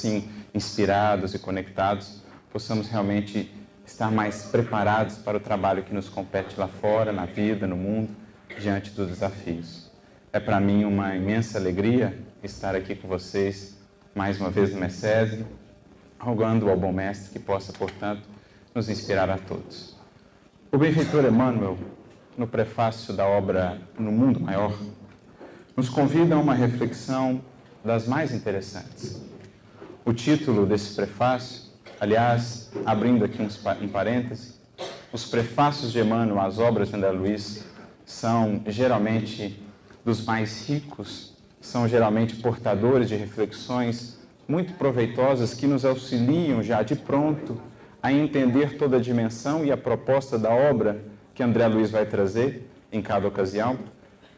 assim inspirados e conectados, possamos realmente estar mais preparados para o trabalho que nos compete lá fora, na vida, no mundo, diante dos desafios. É para mim uma imensa alegria estar aqui com vocês mais uma vez no Messese, rogando ao bom mestre que possa, portanto, nos inspirar a todos. O benfeitor Emmanuel, no prefácio da obra No Mundo Maior, nos convida a uma reflexão das mais interessantes. O título desse prefácio, aliás, abrindo aqui um parêntese, os prefácios de Emmanuel às obras de André Luiz são geralmente dos mais ricos são geralmente portadores de reflexões muito proveitosas que nos auxiliam já de pronto a entender toda a dimensão e a proposta da obra que André Luiz vai trazer em cada ocasião.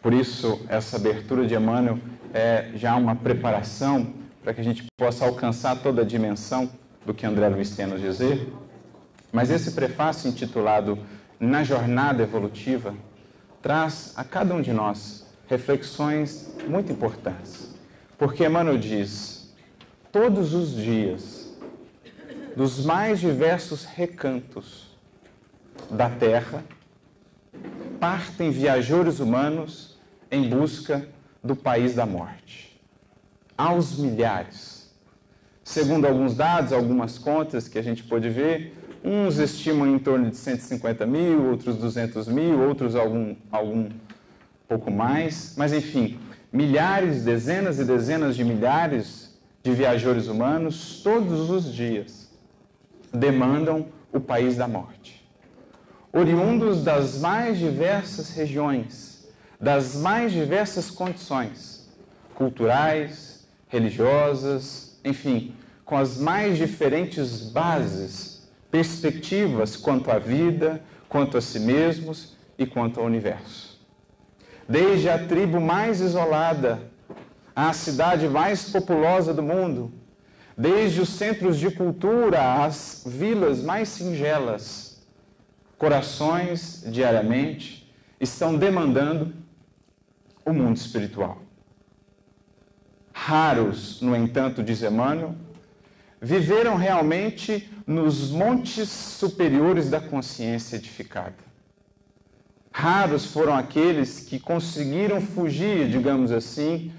Por isso, essa abertura de Emmanuel é já uma preparação para que a gente possa alcançar toda a dimensão do que André Luiz tem a nos dizer. Mas esse prefácio intitulado Na Jornada Evolutiva traz a cada um de nós reflexões muito importantes. Porque Emmanuel diz: todos os dias, dos mais diversos recantos da Terra, partem viajores humanos em busca do país da morte. Aos milhares. Segundo alguns dados, algumas contas que a gente pôde ver, uns estimam em torno de 150 mil, outros 200 mil, outros algum, algum pouco mais, mas enfim, milhares, dezenas e dezenas de milhares de viajores humanos todos os dias demandam o país da morte. Oriundos das mais diversas regiões, das mais diversas condições culturais, religiosas, enfim, com as mais diferentes bases, perspectivas quanto à vida, quanto a si mesmos e quanto ao universo desde a tribo mais isolada à cidade mais populosa do mundo, desde os centros de cultura às vilas mais singelas. Corações, diariamente, estão demandando o mundo espiritual. Raros, no entanto, diz Emmanuel, viveram realmente nos montes superiores da consciência edificada. Raros foram aqueles que conseguiram fugir, digamos assim,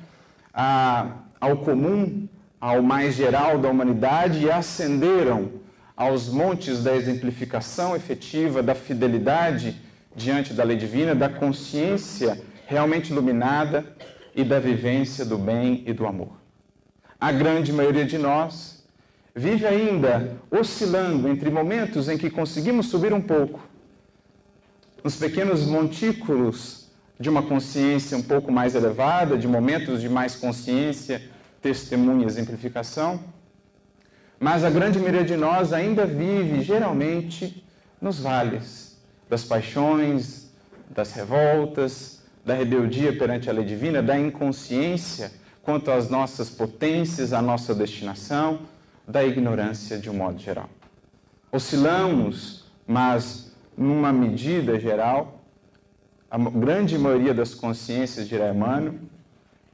a, ao comum, ao mais geral da humanidade e ascenderam aos montes da exemplificação efetiva, da fidelidade diante da lei divina, da consciência realmente iluminada e da vivência do bem e do amor. A grande maioria de nós vive ainda oscilando entre momentos em que conseguimos subir um pouco nos pequenos montículos de uma consciência um pouco mais elevada, de momentos de mais consciência, testemunha, exemplificação. Mas a grande maioria de nós ainda vive, geralmente, nos vales das paixões, das revoltas, da rebeldia perante a lei divina, da inconsciência quanto às nossas potências, à nossa destinação, da ignorância de um modo geral. Oscilamos, mas numa medida geral, a grande maioria das consciências de Emmanuel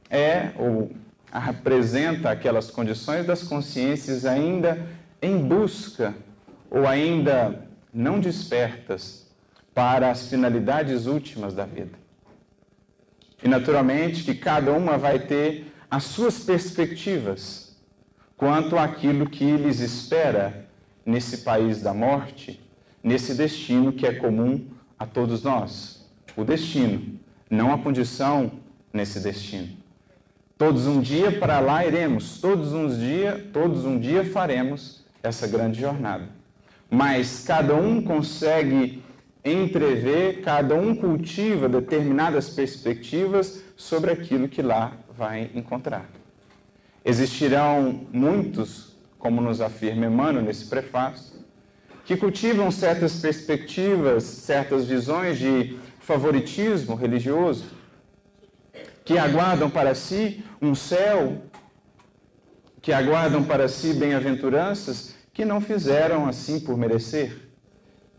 é ou apresenta aquelas condições das consciências ainda em busca ou ainda não despertas para as finalidades últimas da vida. E naturalmente que cada uma vai ter as suas perspectivas quanto àquilo que lhes espera nesse país da morte nesse destino que é comum a todos nós. O destino, não a condição nesse destino. Todos um dia para lá iremos, todos um dia, todos um dia faremos essa grande jornada. Mas cada um consegue entrever, cada um cultiva determinadas perspectivas sobre aquilo que lá vai encontrar. Existirão muitos, como nos afirma Emmanuel nesse prefácio, que cultivam certas perspectivas, certas visões de favoritismo religioso, que aguardam para si um céu, que aguardam para si bem-aventuranças, que não fizeram assim por merecer,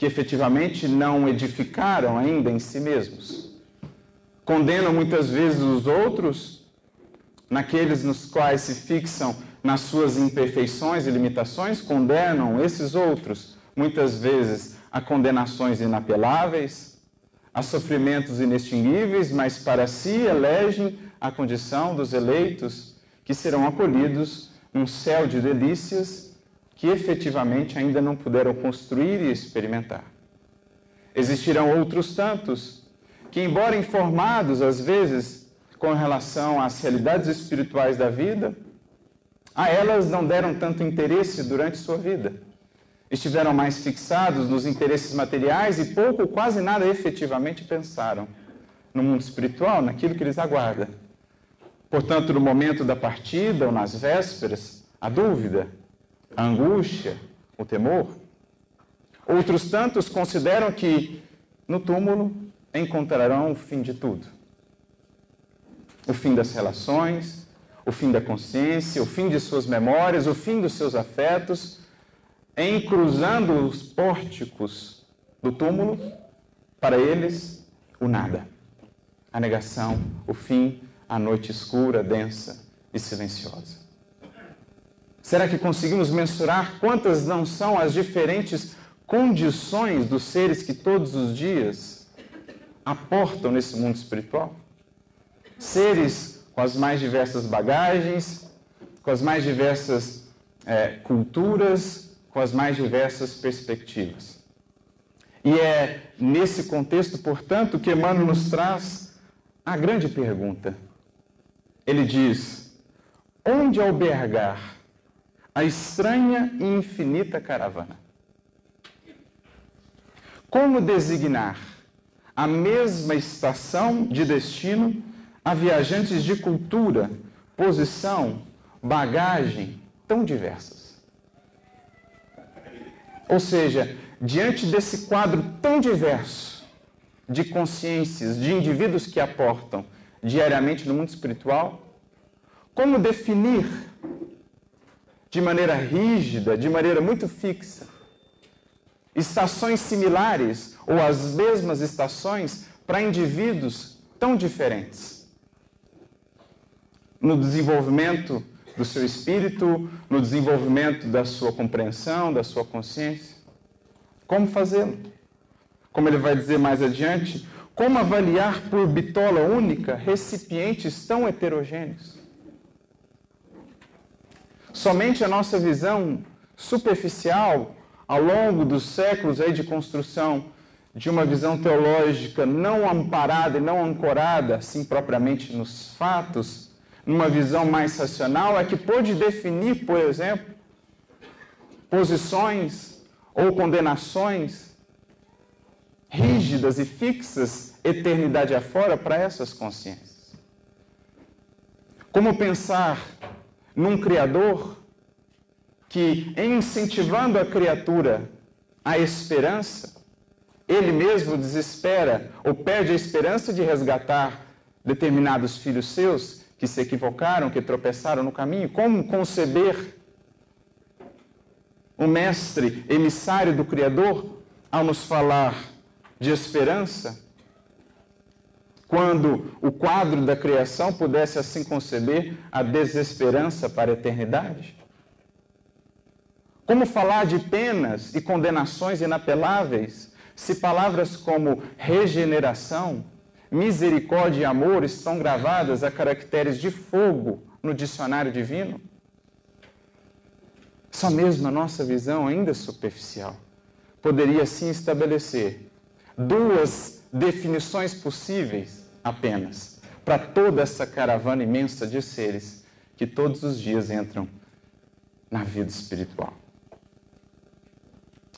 que efetivamente não edificaram ainda em si mesmos. Condenam muitas vezes os outros, naqueles nos quais se fixam nas suas imperfeições e limitações, condenam esses outros, muitas vezes, a condenações inapeláveis, a sofrimentos inextinguíveis, mas para si elegem a condição dos eleitos que serão acolhidos num céu de delícias que efetivamente ainda não puderam construir e experimentar. Existirão outros tantos que, embora informados às vezes com relação às realidades espirituais da vida, a elas não deram tanto interesse durante sua vida. Estiveram mais fixados nos interesses materiais e pouco, quase nada efetivamente pensaram no mundo espiritual, naquilo que lhes aguarda. Portanto, no momento da partida ou nas vésperas, a dúvida, a angústia, o temor. Outros tantos consideram que no túmulo encontrarão o fim de tudo. O fim das relações, o fim da consciência, o fim de suas memórias, o fim dos seus afetos, em cruzando os pórticos do túmulo, para eles, o nada. A negação, o fim, a noite escura, densa e silenciosa. Será que conseguimos mensurar quantas não são as diferentes condições dos seres que todos os dias aportam nesse mundo espiritual? Seres com as mais diversas bagagens, com as mais diversas é, culturas, com as mais diversas perspectivas. E é nesse contexto, portanto, que Emmanuel nos traz a grande pergunta. Ele diz: onde albergar a estranha e infinita caravana? Como designar a mesma estação de destino a viajantes de cultura, posição, bagagem tão diversas? Ou seja, diante desse quadro tão diverso de consciências, de indivíduos que aportam diariamente no mundo espiritual, como definir de maneira rígida, de maneira muito fixa, estações similares ou as mesmas estações para indivíduos tão diferentes? No desenvolvimento do seu espírito, no desenvolvimento da sua compreensão, da sua consciência. Como fazê-lo? Como ele vai dizer mais adiante, como avaliar por bitola única recipientes tão heterogêneos? Somente a nossa visão superficial, ao longo dos séculos aí de construção de uma visão teológica não amparada e não ancorada, assim propriamente nos fatos, numa visão mais racional, é que pôde definir, por exemplo, posições ou condenações rígidas e fixas, eternidade afora, para essas consciências. Como pensar num Criador que, incentivando a criatura à esperança, ele mesmo desespera ou perde a esperança de resgatar determinados filhos seus que se equivocaram, que tropeçaram no caminho? Como conceber o mestre emissário do Criador ao nos falar de esperança, quando o quadro da criação pudesse assim conceber a desesperança para a eternidade? Como falar de penas e condenações inapeláveis se palavras como regeneração, misericórdia e amor estão gravadas a caracteres de fogo no dicionário divino? Só mesmo a nossa visão, ainda superficial, poderia assim estabelecer duas definições possíveis apenas para toda essa caravana imensa de seres que todos os dias entram na vida espiritual.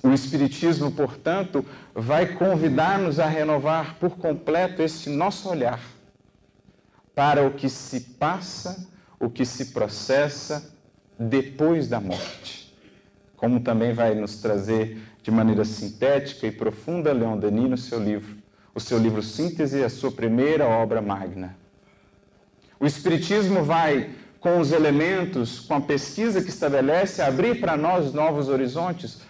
O Espiritismo, portanto, vai convidar-nos a renovar por completo esse nosso olhar para o que se passa, o que se processa depois da morte. Como também vai nos trazer de maneira sintética e profunda Leon Denis no seu livro, o seu livro Síntese, a sua primeira obra magna. O Espiritismo vai, com os elementos, com a pesquisa que estabelece, abrir para nós novos horizontes,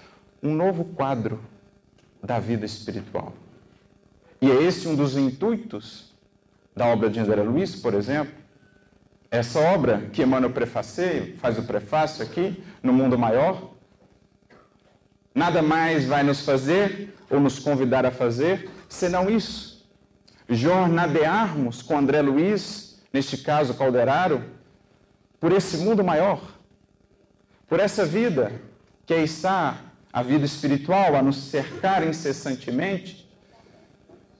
um novo quadro da vida espiritual. E é esse um dos intuitos da obra de André Luiz, por exemplo, essa obra que Emmanuel prefaceia, faz o prefácio aqui, no mundo maior, nada mais vai nos fazer ou nos convidar a fazer senão isso. Jornadearmos com André Luiz, neste caso Calderaro, por esse mundo maior, por essa vida que aí está, a vida espiritual, a nos cercar incessantemente,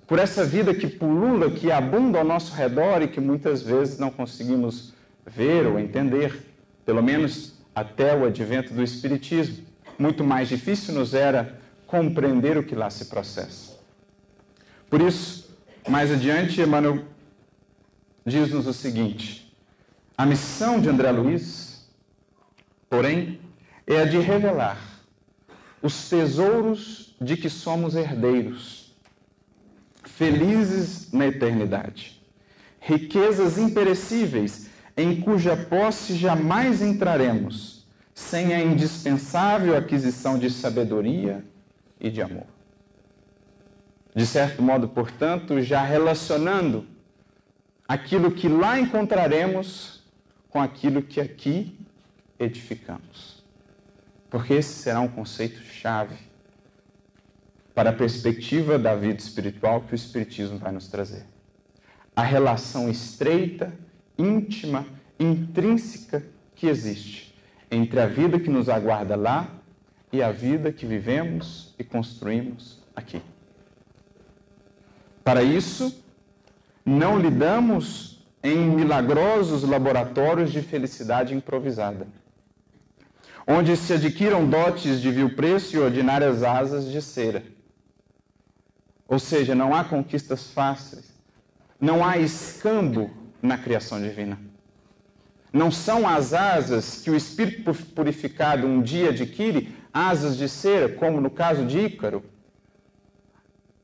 por essa vida que pulula, que abunda ao nosso redor e que muitas vezes não conseguimos ver ou entender, pelo menos até o advento do Espiritismo. Muito mais difícil nos era compreender o que lá se processa. Por isso, mais adiante, Emmanuel diz-nos o seguinte: a missão de André Luiz, porém, é a de revelar os tesouros de que somos herdeiros felizes na eternidade. Riquezas imperecíveis, em cuja posse jamais entraremos, sem a indispensável aquisição de sabedoria e de amor. De certo modo, portanto, já relacionando aquilo que lá encontraremos com aquilo que aqui edificamos. Porque esse será um conceito chave para a perspectiva da vida espiritual que o Espiritismo vai nos trazer. A relação estreita, íntima, intrínseca que existe entre a vida que nos aguarda lá e a vida que vivemos e construímos aqui. Para isso, não lidamos em milagrosos laboratórios de felicidade improvisada, onde se adquiram dotes de vil preço e ordinárias asas de cera ou seja, não há conquistas fáceis, não há escambo na criação divina. Não são as asas que o espírito purificado um dia adquire, asas de cera, como no caso de Ícaro.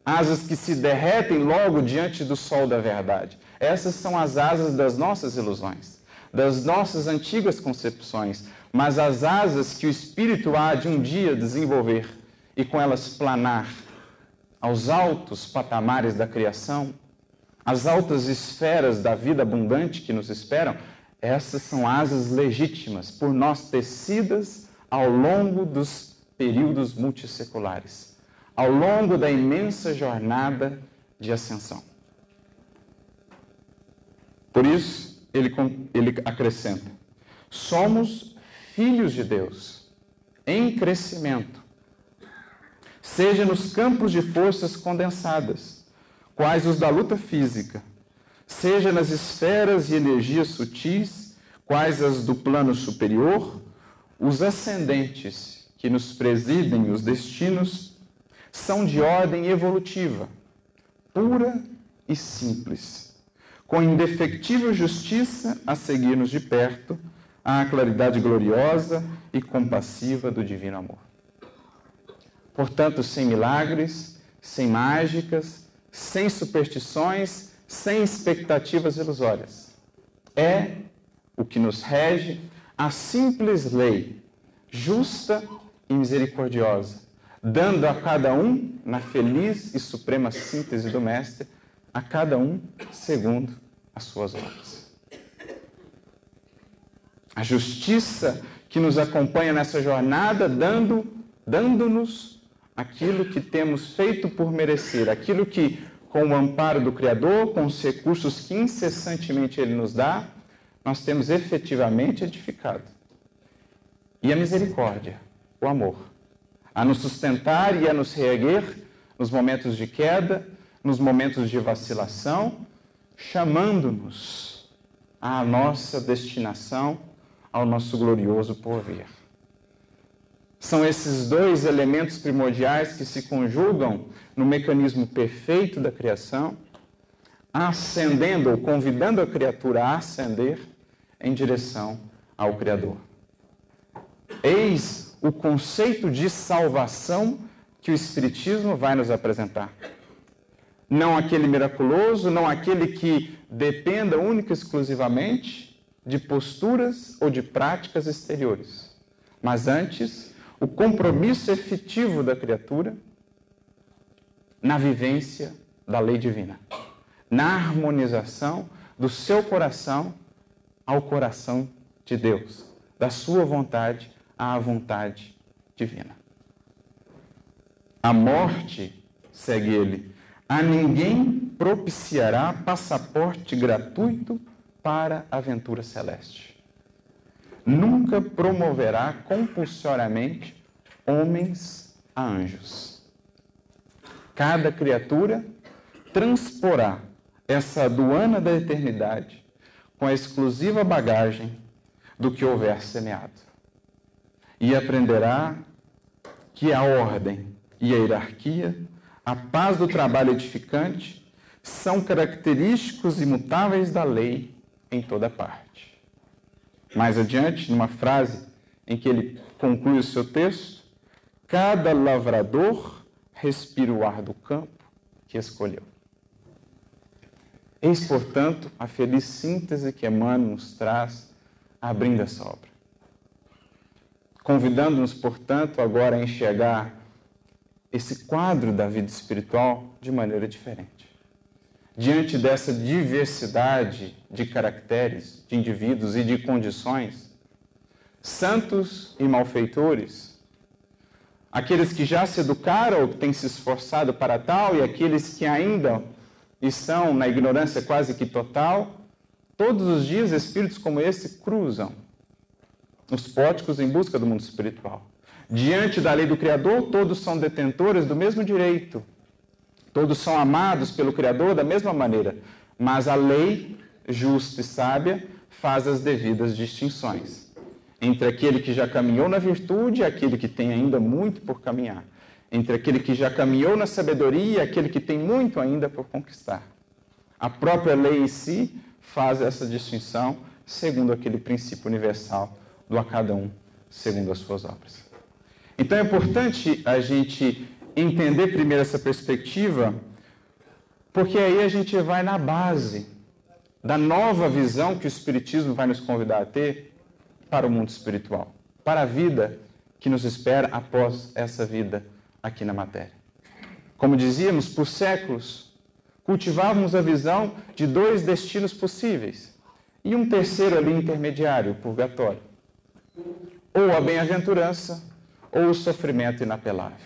Asas que se derretem logo diante do sol da verdade. Essas são as asas das nossas ilusões, das nossas antigas concepções, mas as asas que o espírito há de um dia desenvolver e com elas planar aos altos patamares da criação, às altas esferas da vida abundante que nos esperam, essas são asas legítimas por nós tecidas ao longo dos períodos multisseculares, ao longo da imensa jornada de ascensão. Por isso, ele, ele acrescenta: somos filhos de Deus, em crescimento, seja nos campos de forças condensadas, quais os da luta física, seja nas esferas e energias sutis, quais as do plano superior, os ascendentes que nos presidem os destinos são de ordem evolutiva, pura e simples, com indefectível justiça a seguir-nos de perto à claridade gloriosa e compassiva do divino amor. Portanto, sem milagres, sem mágicas, sem superstições, sem expectativas ilusórias. É o que nos rege a simples lei, justa e misericordiosa, dando a cada um, na feliz e suprema síntese do Mestre, a cada um segundo as suas obras. A justiça que nos acompanha nessa jornada, dando, dando-nos aquilo que temos feito por merecer, aquilo que, com o amparo do Criador, com os recursos que incessantemente Ele nos dá, nós temos efetivamente edificado. E a misericórdia, o amor, a nos sustentar e a nos reerguer nos momentos de queda, nos momentos de vacilação, chamando-nos à nossa destinação, ao nosso glorioso porvir. São esses dois elementos primordiais que se conjugam no mecanismo perfeito da criação, ascendendo ou convidando a criatura a ascender em direção ao Criador. Eis o conceito de salvação que o Espiritismo vai nos apresentar. Não aquele miraculoso, não aquele que dependa única e exclusivamente de posturas ou de práticas exteriores, mas antes o compromisso efetivo da criatura na vivência da lei divina, na harmonização do seu coração ao coração de Deus, da sua vontade à vontade divina. A morte, segue ele, a ninguém propiciará passaporte gratuito para a aventura celeste. Nunca promoverá compulsoriamente homens a anjos. Cada criatura transporá essa aduana da eternidade com a exclusiva bagagem do que houver semeado. E aprenderá que a ordem e a hierarquia, a paz do trabalho edificante, são característicos imutáveis da lei em toda parte. Mais adiante, numa frase em que ele conclui o seu texto, cada lavrador respira o ar do campo que escolheu. Eis, portanto, a feliz síntese que Emmanuel nos traz abrindo essa obra. Convidando-nos, portanto, agora a enxergar esse quadro da vida espiritual de maneira diferente. Diante dessa diversidade de caracteres, de indivíduos e de condições, santos e malfeitores, aqueles que já se educaram ou que têm se esforçado para tal e aqueles que ainda estão na ignorância quase que total, todos os dias espíritos como esse cruzam os póticos em busca do mundo espiritual. Diante da lei do Criador, todos são detentores do mesmo direito. Todos são amados pelo Criador da mesma maneira. Mas a lei, justa e sábia, faz as devidas distinções entre aquele que já caminhou na virtude e aquele que tem ainda muito por caminhar. Entre aquele que já caminhou na sabedoria e aquele que tem muito ainda por conquistar. A própria lei em si faz essa distinção segundo aquele princípio universal do a cada um segundo as suas obras. Então é importante a gente entender primeiro essa perspectiva, porque aí a gente vai na base da nova visão que o Espiritismo vai nos convidar a ter para o mundo espiritual, para a vida que nos espera após essa vida aqui na matéria. Como dizíamos, por séculos, cultivávamos a visão de dois destinos possíveis e um terceiro ali intermediário, o purgatório. Ou a bem-aventurança ou o sofrimento inapelável.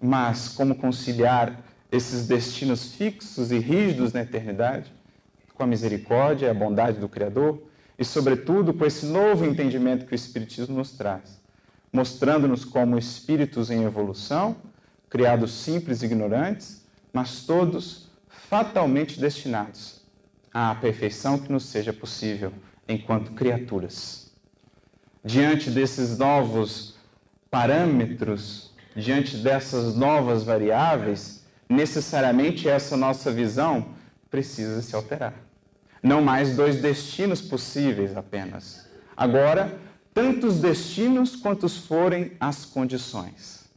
Mas como conciliar esses destinos fixos e rígidos na eternidade com a misericórdia e a bondade do Criador e, sobretudo, com esse novo entendimento que o Espiritismo nos traz, mostrando-nos como espíritos em evolução, criados simples e ignorantes, mas todos fatalmente destinados à perfeição que nos seja possível enquanto criaturas. Diante desses novos parâmetros, diante dessas novas variáveis, necessariamente essa nossa visão precisa se alterar. Não mais dois destinos possíveis apenas. Agora, tantos destinos quantos forem as condições.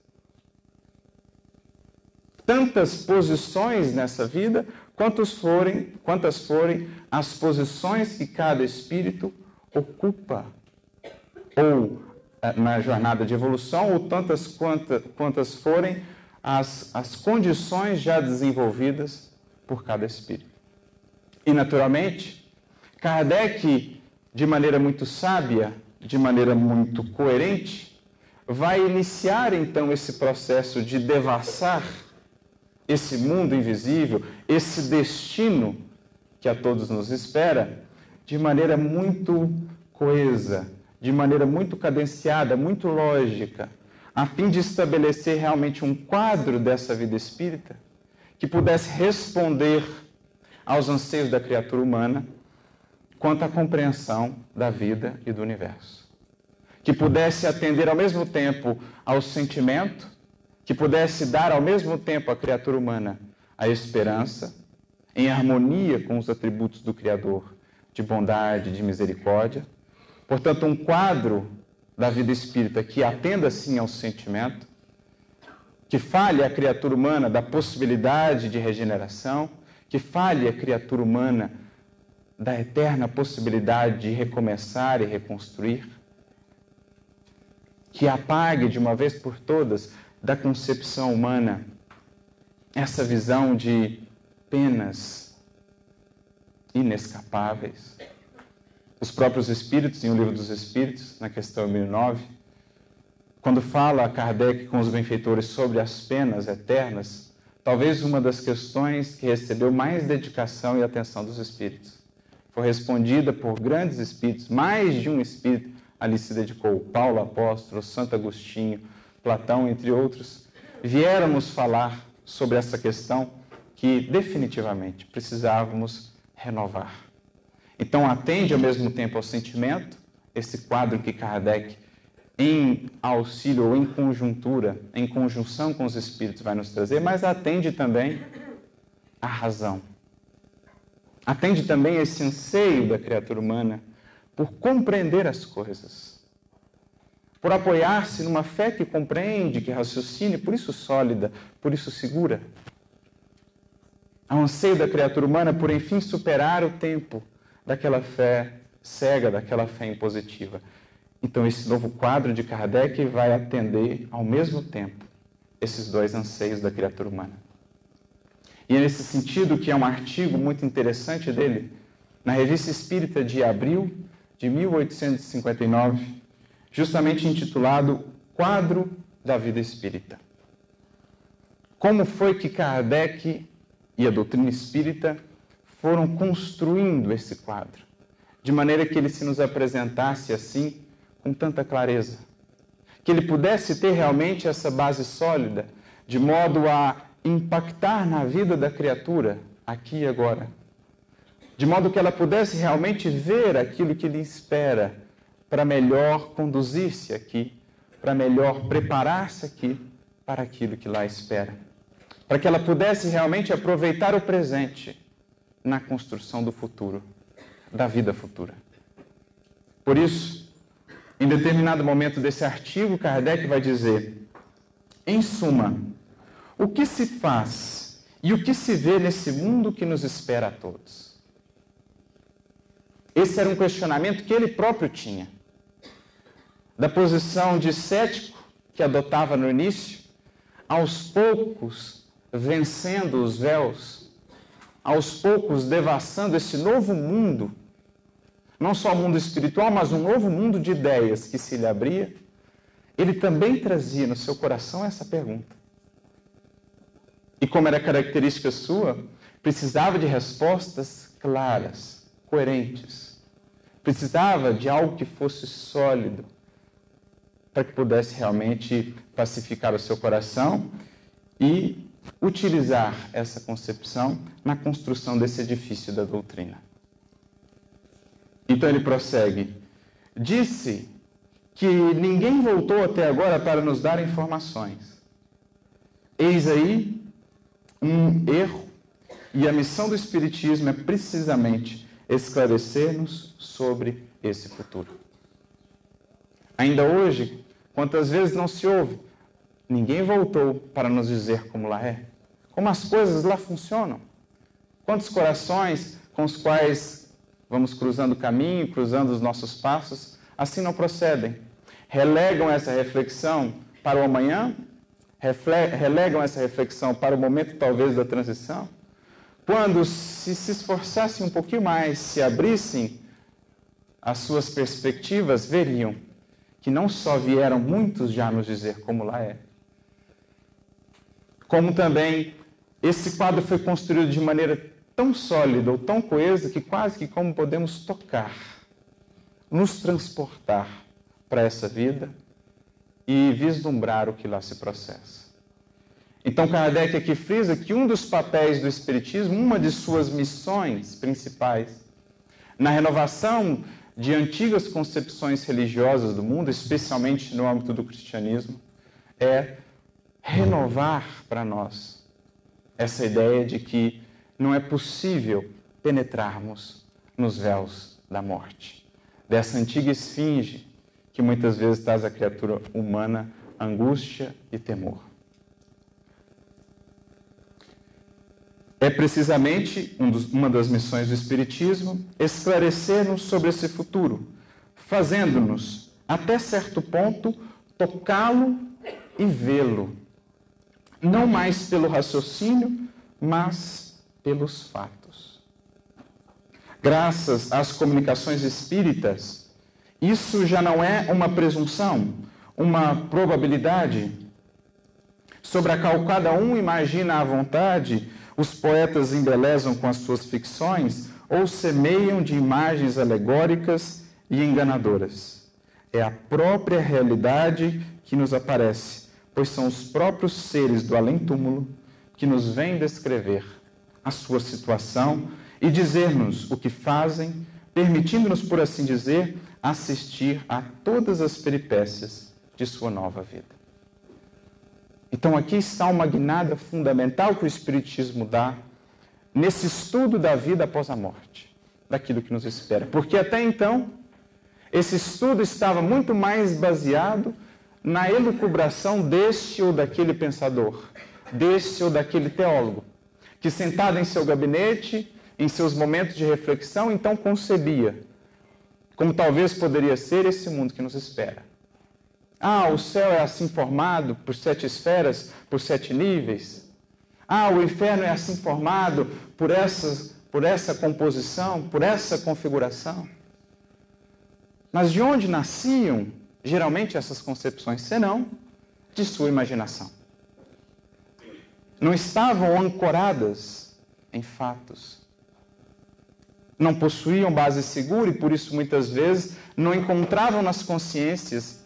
Tantas posições nessa vida quantos forem, quantas forem as posições que cada espírito ocupa ou eh, na jornada de evolução, ou tantas quantas, quantas forem as, as condições já desenvolvidas por cada espírito. E, naturalmente, Kardec, de maneira muito sábia, de maneira muito coerente, vai iniciar então esse processo de devassar esse mundo invisível, esse destino que a todos nos espera, de maneira muito coesa, de maneira muito cadenciada, muito lógica, a fim de estabelecer realmente um quadro dessa vida espírita que pudesse responder aos anseios da criatura humana quanto à compreensão da vida e do universo. Que pudesse atender ao mesmo tempo ao sentimento, que pudesse dar ao mesmo tempo à criatura humana a esperança, em harmonia com os atributos do Criador de bondade, de misericórdia, Portanto, um quadro da vida espírita que atenda sim ao sentimento, que fale a criatura humana da possibilidade de regeneração, que fale a criatura humana da eterna possibilidade de recomeçar e reconstruir, que apague de uma vez por todas da concepção humana essa visão de penas inescapáveis os próprios Espíritos, em O Livro dos Espíritos, na questão 1009, quando fala Kardec com os benfeitores sobre as penas eternas, talvez uma das questões que recebeu mais dedicação e atenção dos Espíritos. Foi respondida por grandes Espíritos, mais de um Espírito ali se dedicou, Paulo Apóstolo, Santo Agostinho, Platão, entre outros, vieram nos falar sobre essa questão que definitivamente precisávamos renovar. Então, atende ao mesmo tempo ao sentimento, esse quadro que Kardec, em auxílio ou em conjuntura, em conjunção com os espíritos, vai nos trazer, mas atende também à razão. Atende também esse anseio da criatura humana por compreender as coisas, por apoiar-se numa fé que compreende, que raciocine, por isso sólida, por isso segura. Há um anseio da criatura humana por, enfim, superar o tempo daquela fé cega, daquela fé impositiva. Então, esse novo quadro de Kardec vai atender, ao mesmo tempo, esses dois anseios da criatura humana. E é nesse sentido que é um artigo muito interessante dele, na Revista Espírita de abril de 1859, justamente intitulado Quadro da Vida Espírita. Como foi que Kardec e a doutrina espírita foram construindo esse quadro, de maneira que ele se nos apresentasse assim, com tanta clareza. Que ele pudesse ter realmente essa base sólida, de modo a impactar na vida da criatura, aqui e agora. De modo que ela pudesse realmente ver aquilo que lhe espera, para melhor conduzir-se aqui, para melhor preparar-se aqui para aquilo que lá espera. Para que ela pudesse realmente aproveitar o presente na construção do futuro, da vida futura. Por isso, em determinado momento desse artigo, Kardec vai dizer: em suma, o que se faz e o que se vê nesse mundo que nos espera a todos? Esse era um questionamento que ele próprio tinha. Da posição de cético que adotava no início, aos poucos vencendo os véus aos poucos devassando esse novo mundo, não só o mundo espiritual, mas um novo mundo de ideias que se lhe abria, ele também trazia no seu coração essa pergunta. E como era característica sua, precisava de respostas claras, coerentes. Precisava de algo que fosse sólido, para que pudesse realmente pacificar o seu coração e utilizar essa concepção na construção desse edifício da doutrina. Então ele prossegue: Disse que ninguém voltou até agora para nos dar informações. Eis aí um erro, e a missão do Espiritismo é precisamente esclarecer-nos sobre esse futuro. Ainda hoje, quantas vezes não se ouve Ninguém voltou para nos dizer como lá é, como as coisas lá funcionam. Quantos corações com os quais vamos cruzando o caminho, cruzando os nossos passos, assim não procedem. Relegam essa reflexão para o amanhã, relegam essa reflexão para o momento talvez da transição. Quando se se esforçassem um pouquinho mais, se abrissem as suas perspectivas, veriam que não só vieram muitos já nos dizer como lá é, como também esse quadro foi construído de maneira tão sólida ou tão coesa que quase que como podemos tocar, nos transportar para essa vida e vislumbrar o que lá se processa. Então Kardec aqui frisa que um dos papéis do Espiritismo, uma de suas missões principais, na renovação de antigas concepções religiosas do mundo, especialmente no âmbito do cristianismo, é renovar para nós essa ideia de que não é possível penetrarmos nos véus da morte, dessa antiga esfinge que muitas vezes traz à criatura humana angústia e temor. É precisamente um uma das missões do Espiritismo esclarecer-nos sobre esse futuro, fazendo-nos, até certo ponto, tocá-lo e vê-lo não mais pelo raciocínio, mas pelos fatos. graças às comunicações espíritas, isso já não é uma presunção, uma probabilidade sobre a qual cada um imagina à vontade, os poetas embelezam com as suas ficções ou semeiam de imagens alegóricas e enganadoras. É a própria realidade que nos aparece, pois são os próprios seres do além-túmulo que nos vêm descrever a sua situação e dizer-nos o que fazem, permitindo-nos, por assim dizer, assistir a todas as peripécias de sua nova vida. Então, aqui está uma guinada fundamental que o Espiritismo dá nesse estudo da vida após a morte, daquilo que nos espera. Porque até então, esse estudo estava muito mais baseado na elucubração deste ou daquele pensador, deste ou daquele teólogo, que sentado em seu gabinete em seus momentos de reflexão, então concebia como talvez poderia ser esse mundo que nos espera. Ah, o céu é assim formado por sete esferas, por sete níveis. Ah, o inferno é assim formado por, por essa composição, por essa configuração. Mas de onde nasciam geralmente essas concepções? Senão de sua imaginação. Não estavam ancoradas em fatos, não possuíam base segura e por isso muitas vezes não encontravam nas consciências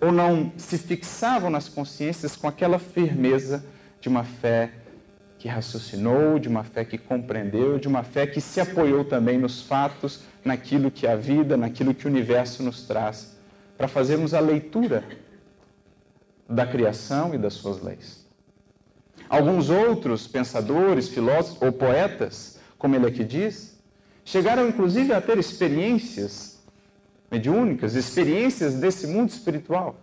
ou não se fixavam nas consciências com aquela firmeza de uma fé que raciocinou, de uma fé que compreendeu, de uma fé que se apoiou também nos fatos, naquilo que a vida, naquilo que o universo nos traz, para fazermos a leitura da criação e das suas leis. Alguns outros pensadores, filósofos ou poetas, como ele aqui diz, Chegaram inclusive a ter experiências mediúnicas, experiências desse mundo espiritual.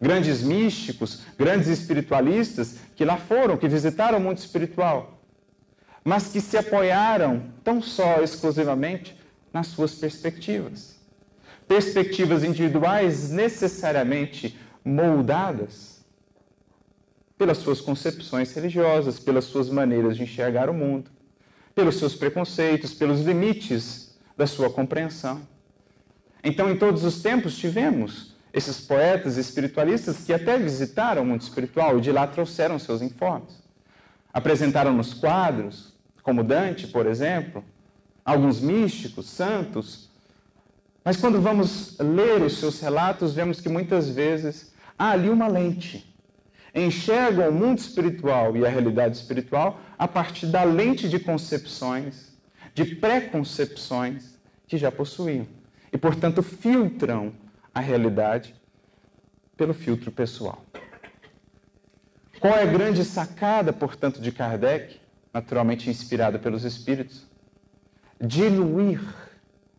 Grandes místicos, grandes espiritualistas que lá foram, que visitaram o mundo espiritual, mas que se apoiaram tão só exclusivamente nas suas perspectivas. Perspectivas individuais necessariamente moldadas pelas suas concepções religiosas, pelas suas maneiras de enxergar o mundo pelos seus preconceitos, pelos limites da sua compreensão. Então, em todos os tempos, tivemos esses poetas espiritualistas que até visitaram o mundo espiritual e de lá trouxeram seus informes. Apresentaram-nos quadros, como Dante, por exemplo, alguns místicos, santos. Mas quando vamos ler os seus relatos, vemos que muitas vezes há ali uma lente enxergam o mundo espiritual e a realidade espiritual a partir da lente de concepções, de preconcepções que já possuíam. E, portanto, filtram a realidade pelo filtro pessoal. Qual é a grande sacada, portanto, de Kardec, naturalmente inspirada pelos espíritos? Diluir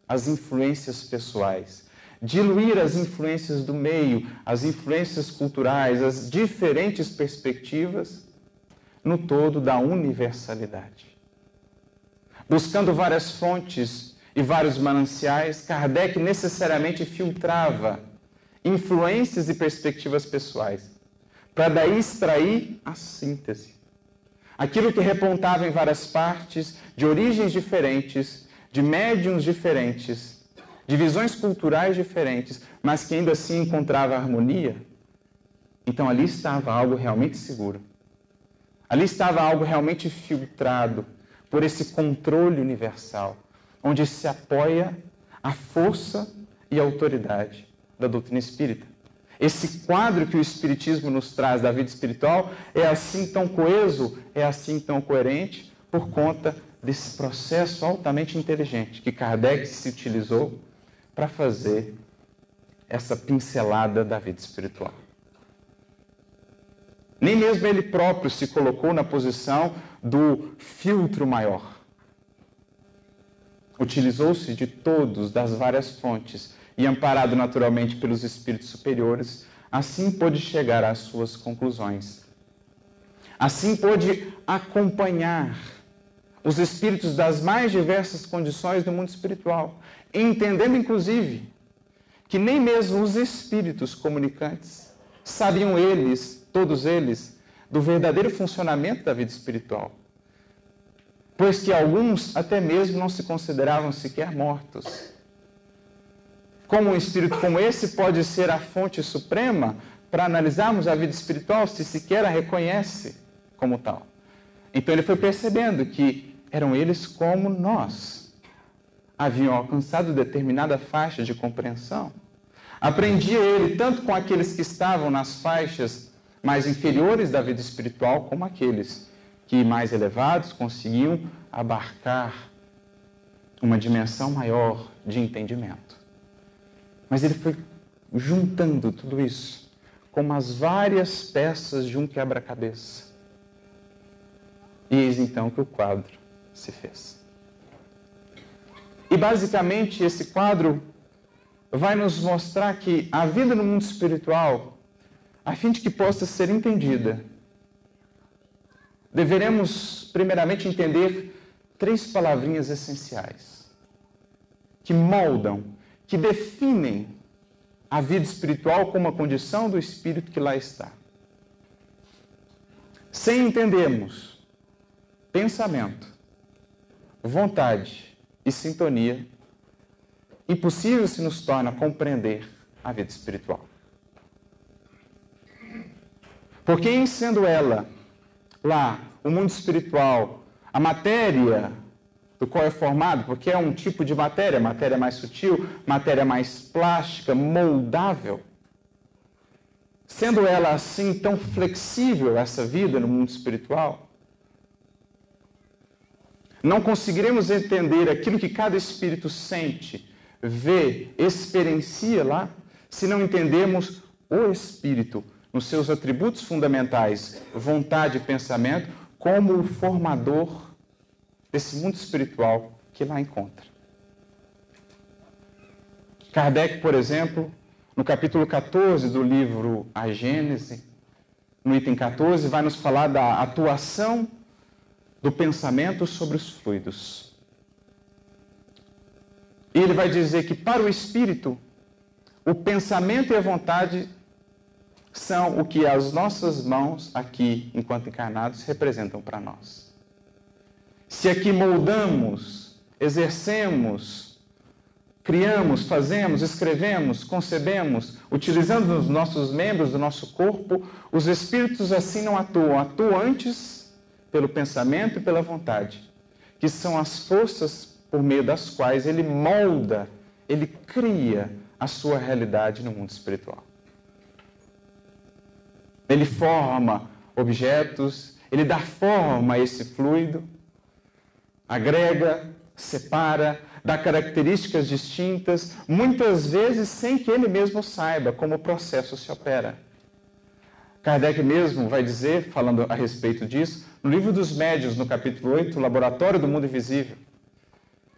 as influências pessoais diluir as influências do meio, as influências culturais, as diferentes perspectivas no todo da universalidade. Buscando várias fontes e vários mananciais, Kardec necessariamente filtrava influências e perspectivas pessoais, para daí extrair a síntese. Aquilo que repontava em várias partes, de origens diferentes, de médiums diferentes, de visões culturais diferentes, mas que ainda assim encontrava harmonia, então ali estava algo realmente seguro. Ali estava algo realmente filtrado por esse controle universal, onde se apoia a força e a autoridade da doutrina espírita. Esse quadro que o Espiritismo nos traz da vida espiritual é assim tão coeso, é assim tão coerente, por conta desse processo altamente inteligente que Kardec se utilizou para fazer essa pincelada da vida espiritual. Nem mesmo ele próprio se colocou na posição do filtro maior. Utilizou-se de todos, das várias fontes, e amparado naturalmente pelos espíritos superiores, assim pôde chegar às suas conclusões. Assim pôde acompanhar os espíritos das mais diversas condições do mundo espiritual, entendendo inclusive que nem mesmo os espíritos comunicantes sabiam eles, todos eles, do verdadeiro funcionamento da vida espiritual. pois que alguns até mesmo não se consideravam sequer mortos. Como um espírito como esse pode ser a fonte suprema para analisarmos a vida espiritual se sequer a reconhece como tal? Então ele foi percebendo que eram eles como nós. Haviam alcançado determinada faixa de compreensão. Aprendia ele tanto com aqueles que estavam nas faixas mais inferiores da vida espiritual, como aqueles que mais elevados conseguiam abarcar uma dimensão maior de entendimento. Mas ele foi juntando tudo isso como as várias peças de um quebra-cabeça. E eis então que o quadro se fez. E basicamente esse quadro vai nos mostrar que a vida no mundo espiritual, a fim de que possa ser entendida, deveremos primeiramente entender três palavrinhas essenciais que moldam, que definem a vida espiritual como a condição do espírito que lá está. Sem entendermos pensamento, vontade e sintonia, impossível se nos torna compreender a vida espiritual. Porque, em sendo ela lá o mundo espiritual, a matéria do qual é formado, porque é um tipo de matéria, matéria mais sutil, matéria mais plástica, moldável. Sendo ela assim tão flexível, essa vida no mundo espiritual, não conseguiremos entender aquilo que cada espírito sente, vê, experiencia lá, se não entendemos o espírito nos seus atributos fundamentais, vontade e pensamento, como o formador desse mundo espiritual que lá encontra. Kardec, por exemplo, no capítulo 14 do livro A Gênese, no item 14, vai nos falar da atuação do pensamento sobre os fluidos. E ele vai dizer que para o espírito, o pensamento e a vontade são o que as nossas mãos aqui, enquanto encarnados, representam para nós. Se aqui moldamos, exercemos, criamos, fazemos, escrevemos, concebemos, utilizando os nossos membros do nosso corpo, os espíritos assim não atuam, atuam antes pelo pensamento e pela vontade, que são as forças por meio das quais ele molda, ele cria a sua realidade no mundo espiritual. Ele forma objetos, ele dá forma a esse fluido, agrega, separa, dá características distintas, muitas vezes sem que ele mesmo saiba como o processo se opera. Kardec mesmo vai dizer, falando a respeito disso, no livro dos Médios, no capítulo 8, Laboratório do Mundo Invisível,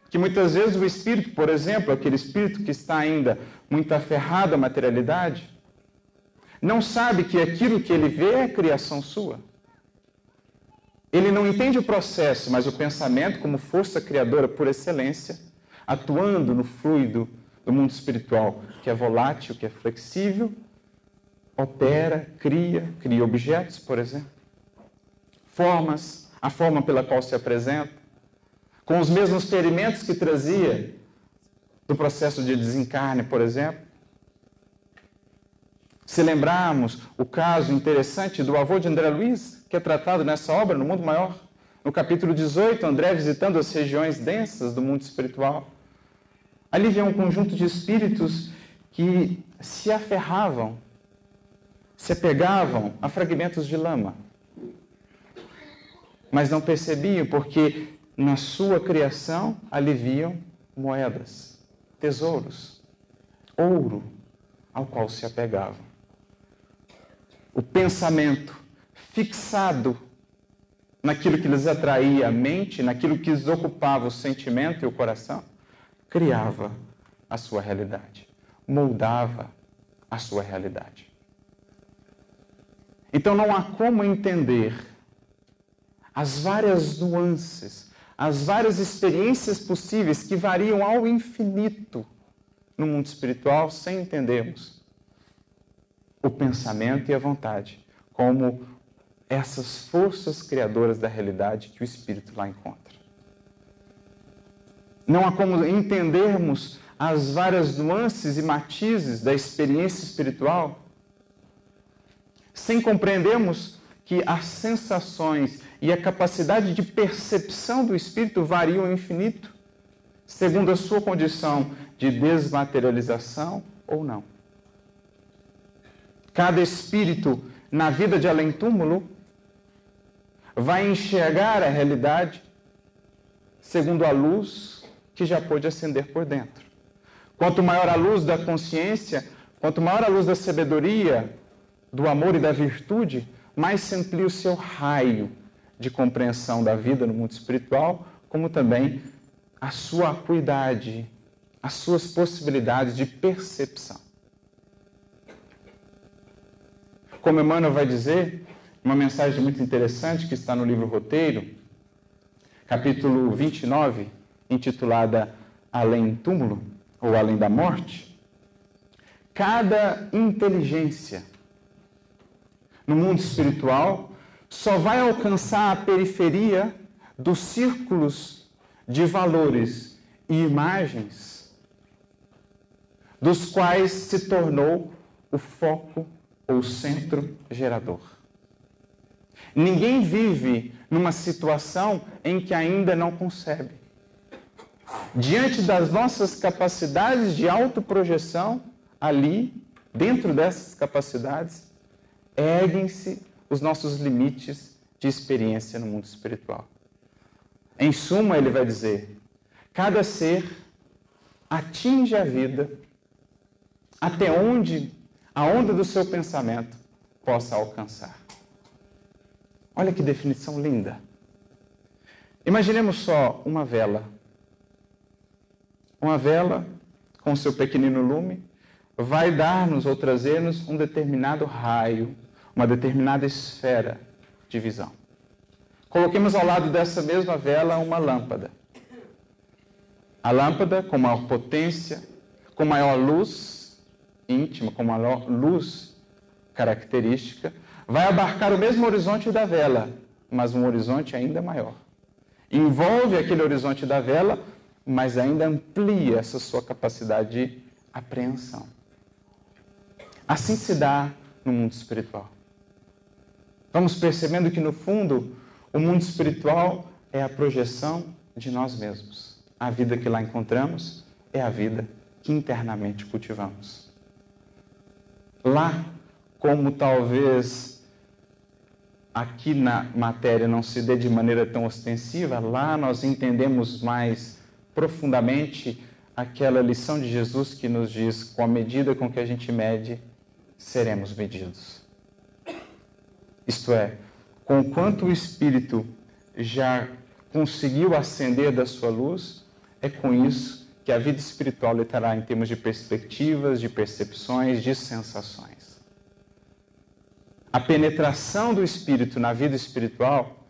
que muitas vezes o espírito, por exemplo, aquele espírito que está ainda muito aferrado à materialidade, não sabe que aquilo que ele vê é criação sua. Ele não entende o processo, mas o pensamento, como força criadora por excelência, atuando no fluido do mundo espiritual, que é volátil, que é flexível, opera, cria, cria objetos, por exemplo, formas, a forma pela qual se apresenta, com os mesmos experimentos que trazia do processo de desencarne, por exemplo, se lembrarmos o caso interessante do avô de André Luiz, que é tratado nessa obra, no Mundo Maior, no capítulo 18, André visitando as regiões densas do mundo espiritual. Ali vê um conjunto de espíritos que se aferravam, se apegavam a fragmentos de lama, mas não percebiam porque na sua criação aliviam moedas, tesouros, ouro ao qual se apegavam o pensamento fixado naquilo que lhes atraía a mente, naquilo que lhes ocupava o sentimento e o coração, criava a sua realidade, moldava a sua realidade. Então não há como entender as várias nuances, as várias experiências possíveis que variam ao infinito no mundo espiritual sem entendermos o pensamento e a vontade como essas forças criadoras da realidade que o espírito lá encontra. Não há como entendermos as várias nuances e matizes da experiência espiritual sem compreendermos que as sensações e a capacidade de percepção do espírito variam ao infinito, segundo a sua condição de desmaterialização ou não. Cada espírito na vida de além-túmulo vai enxergar a realidade segundo a luz que já pôde acender por dentro. Quanto maior a luz da consciência, quanto maior a luz da sabedoria, do amor e da virtude, mais se amplia o seu raio de compreensão da vida no mundo espiritual, como também a sua acuidade, as suas possibilidades de percepção. Como Emmanuel vai dizer, uma mensagem muito interessante que está no livro Roteiro, capítulo 29, intitulada Além túmulo ou Além da morte. Cada inteligência no mundo espiritual só vai alcançar a periferia dos círculos de valores e imagens dos quais se tornou o foco ou centro gerador. Ninguém vive numa situação em que ainda não concebe. Diante das nossas capacidades de autoprojeção, ali, dentro dessas capacidades, erguem-se os nossos limites de experiência no mundo espiritual. Em suma, ele vai dizer: cada ser atinge a vida até onde a onda do seu pensamento possa alcançar. Olha que definição linda. Imaginemos só uma vela. Uma vela com seu pequenino lume vai dar-nos ou trazer-nos um determinado raio, uma determinada esfera de visão. Coloquemos ao lado dessa mesma vela uma lâmpada. A lâmpada, com maior potência, com maior luz íntima, com maior luz característica, vai abarcar o mesmo horizonte da vela, mas um horizonte ainda maior. Envolve aquele horizonte da vela, mas ainda amplia essa sua capacidade de apreensão. Assim se dá no mundo espiritual. Vamos percebendo que, no fundo, o mundo espiritual é a projeção de nós mesmos. A vida que lá encontramos é a vida que internamente cultivamos. Lá, como talvez aqui na matéria não se dê de maneira tão ostensiva, lá nós entendemos mais profundamente aquela lição de Jesus que nos diz: com a medida com que a gente mede, seremos medidos. Isto é, com quanto o Espírito já conseguiu acender da sua luz, é com isso que a vida espiritual lhe terá em termos de perspectivas, de percepções, de sensações. A penetração do Espírito na vida espiritual,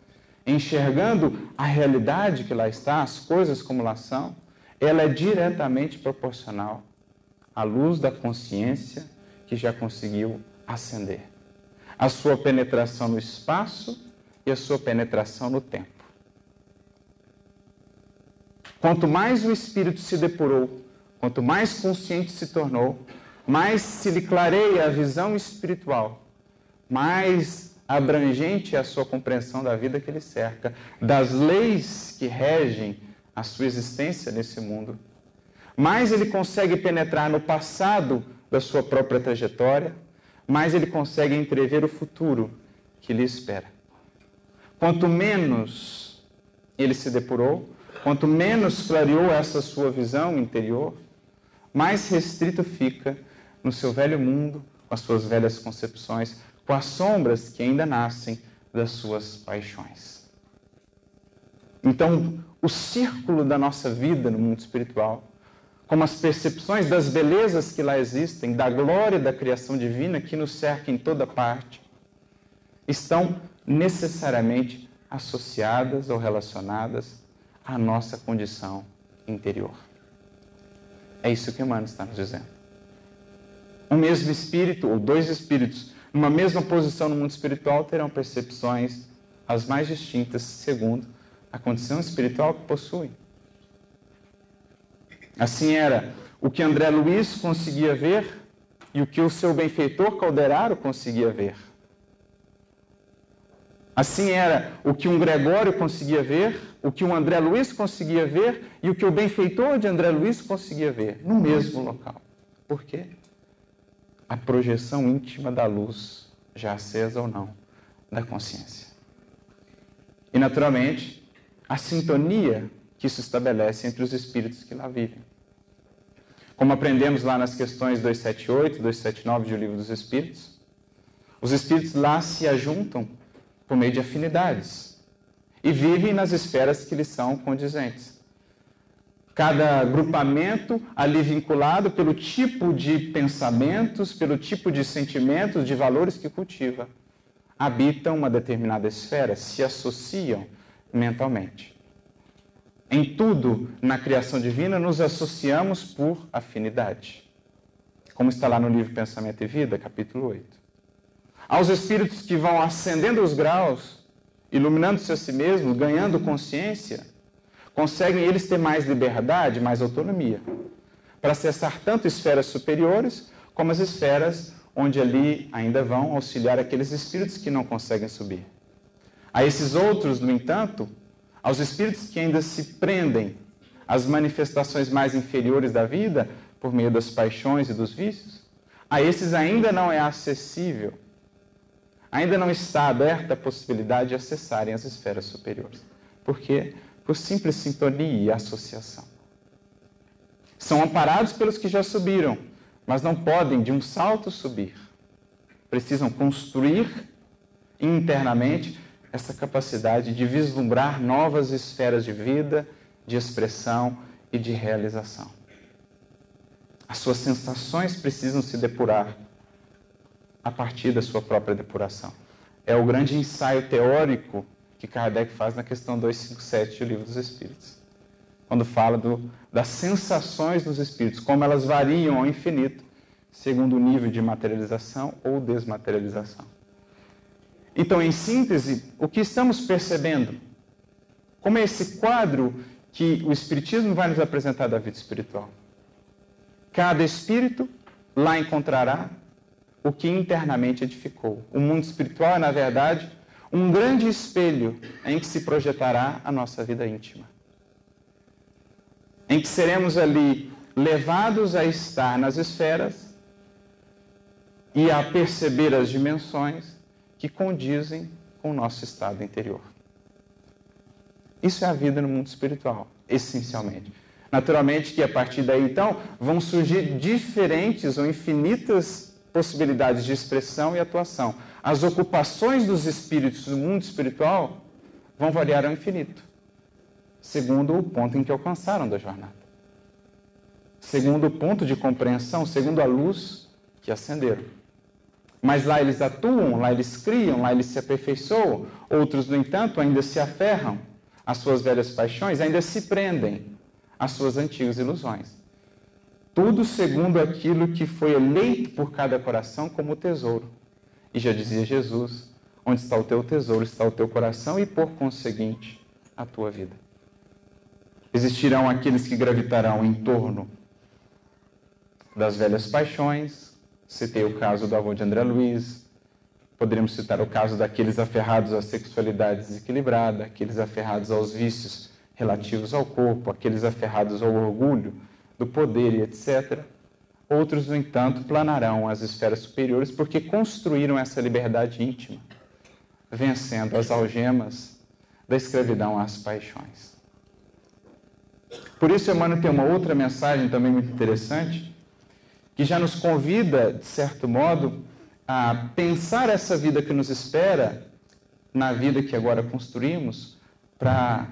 enxergando a realidade que lá está, as coisas como lá são, ela é diretamente proporcional à luz da consciência que já conseguiu acender a sua penetração no espaço e a sua penetração no tempo. Quanto mais o espírito se depurou, quanto mais consciente se tornou, mais se lhe clareia a visão espiritual, mais abrangente é a sua compreensão da vida que lhe cerca, das leis que regem a sua existência nesse mundo. Mais ele consegue penetrar no passado da sua própria trajetória, mais ele consegue entrever o futuro que lhe espera. Quanto menos ele se depurou, quanto menos clareou essa sua visão interior, mais restrito fica no seu velho mundo, com as suas velhas concepções, com as sombras que ainda nascem das suas paixões. Então, o círculo da nossa vida no mundo espiritual como as percepções das belezas que lá existem, da glória da criação divina que nos cerca em toda parte, estão necessariamente associadas ou relacionadas à nossa condição interior. É isso que Emmanuel está nos dizendo. Um mesmo espírito, ou dois espíritos, numa mesma posição no mundo espiritual, terão percepções as mais distintas segundo a condição espiritual que possuem. Assim era o que André Luiz conseguia ver e o que o seu benfeitor Calderaro conseguia ver. Assim era o que um Gregório conseguia ver, o que um André Luiz conseguia ver e o que o benfeitor de André Luiz conseguia ver, no mesmo local. Por quê? A projeção íntima da luz, já acesa ou não, da consciência. E, naturalmente, a sintonia que isso estabelece entre os espíritos que lá vivem. Como aprendemos lá nas questões 278, 279 do Livro dos Espíritos, os espíritos lá se ajuntam por meio de afinidades e vivem nas esferas que lhes são condizentes. Cada agrupamento ali vinculado pelo tipo de pensamentos, pelo tipo de sentimentos, de valores que cultiva, habitam uma determinada esfera, se associam mentalmente. Em tudo na criação divina nos associamos por afinidade. Como está lá no livro Pensamento e Vida, capítulo 8 aos espíritos que vão ascendendo os graus, iluminando-se a si mesmos, ganhando consciência, conseguem eles ter mais liberdade, mais autonomia, para acessar tanto esferas superiores como as esferas onde ali ainda vão auxiliar aqueles espíritos que não conseguem subir. A esses outros, no entanto, aos espíritos que ainda se prendem às manifestações mais inferiores da vida, por meio das paixões e dos vícios, a esses ainda não é acessível ainda não está aberta a possibilidade de acessarem as esferas superiores. Por quê? Por simples sintonia e associação. São amparados pelos que já subiram, mas não podem de um salto subir. Precisam construir internamente essa capacidade de vislumbrar novas esferas de vida, de expressão e de realização. As suas sensações precisam se depurar a partir da sua própria depuração. É o grande ensaio teórico que Kardec faz na questão 257 do Livro dos Espíritos. Quando fala do, das sensações dos espíritos, como elas variam ao infinito, segundo o nível de materialização ou desmaterialização. Então, em síntese, o que estamos percebendo? Como é esse quadro que o Espiritismo vai nos apresentar da vida espiritual? Cada espírito lá encontrará o que internamente edificou. O mundo espiritual é, na verdade, um grande espelho em que se projetará a nossa vida íntima. Em que seremos ali levados a estar nas esferas e a perceber as dimensões que condizem com o nosso estado interior. Isso é a vida no mundo espiritual, essencialmente. Naturalmente que a partir daí, então, vão surgir diferentes ou infinitas possibilidades de expressão e atuação. As ocupações dos espíritos no mundo espiritual vão variar ao infinito, segundo o ponto em que alcançaram da jornada. Segundo o ponto de compreensão, segundo a luz que acenderam. Mas lá eles atuam, lá eles criam, lá eles se aperfeiçoam. Outros, no entanto, ainda se aferram às suas velhas paixões, ainda se prendem às suas antigas ilusões tudo segundo aquilo que foi eleito por cada coração como tesouro. E já dizia Jesus: onde está o teu tesouro, está o teu coração e, por conseguinte, a tua vida. Existirão aqueles que gravitarão em torno das velhas paixões. Citei o caso do avô de André Luiz. Poderíamos citar o caso daqueles aferrados à sexualidade desequilibrada, aqueles aferrados aos vícios relativos ao corpo, aqueles aferrados ao orgulho do poder e etc. Outros, no entanto, planarão as esferas superiores porque construíram essa liberdade íntima, vencendo as algemas da escravidão às paixões. Por isso, Emmanuel tem uma outra mensagem também muito interessante, que já nos convida, de certo modo, a pensar essa vida que nos espera na vida que agora construímos, para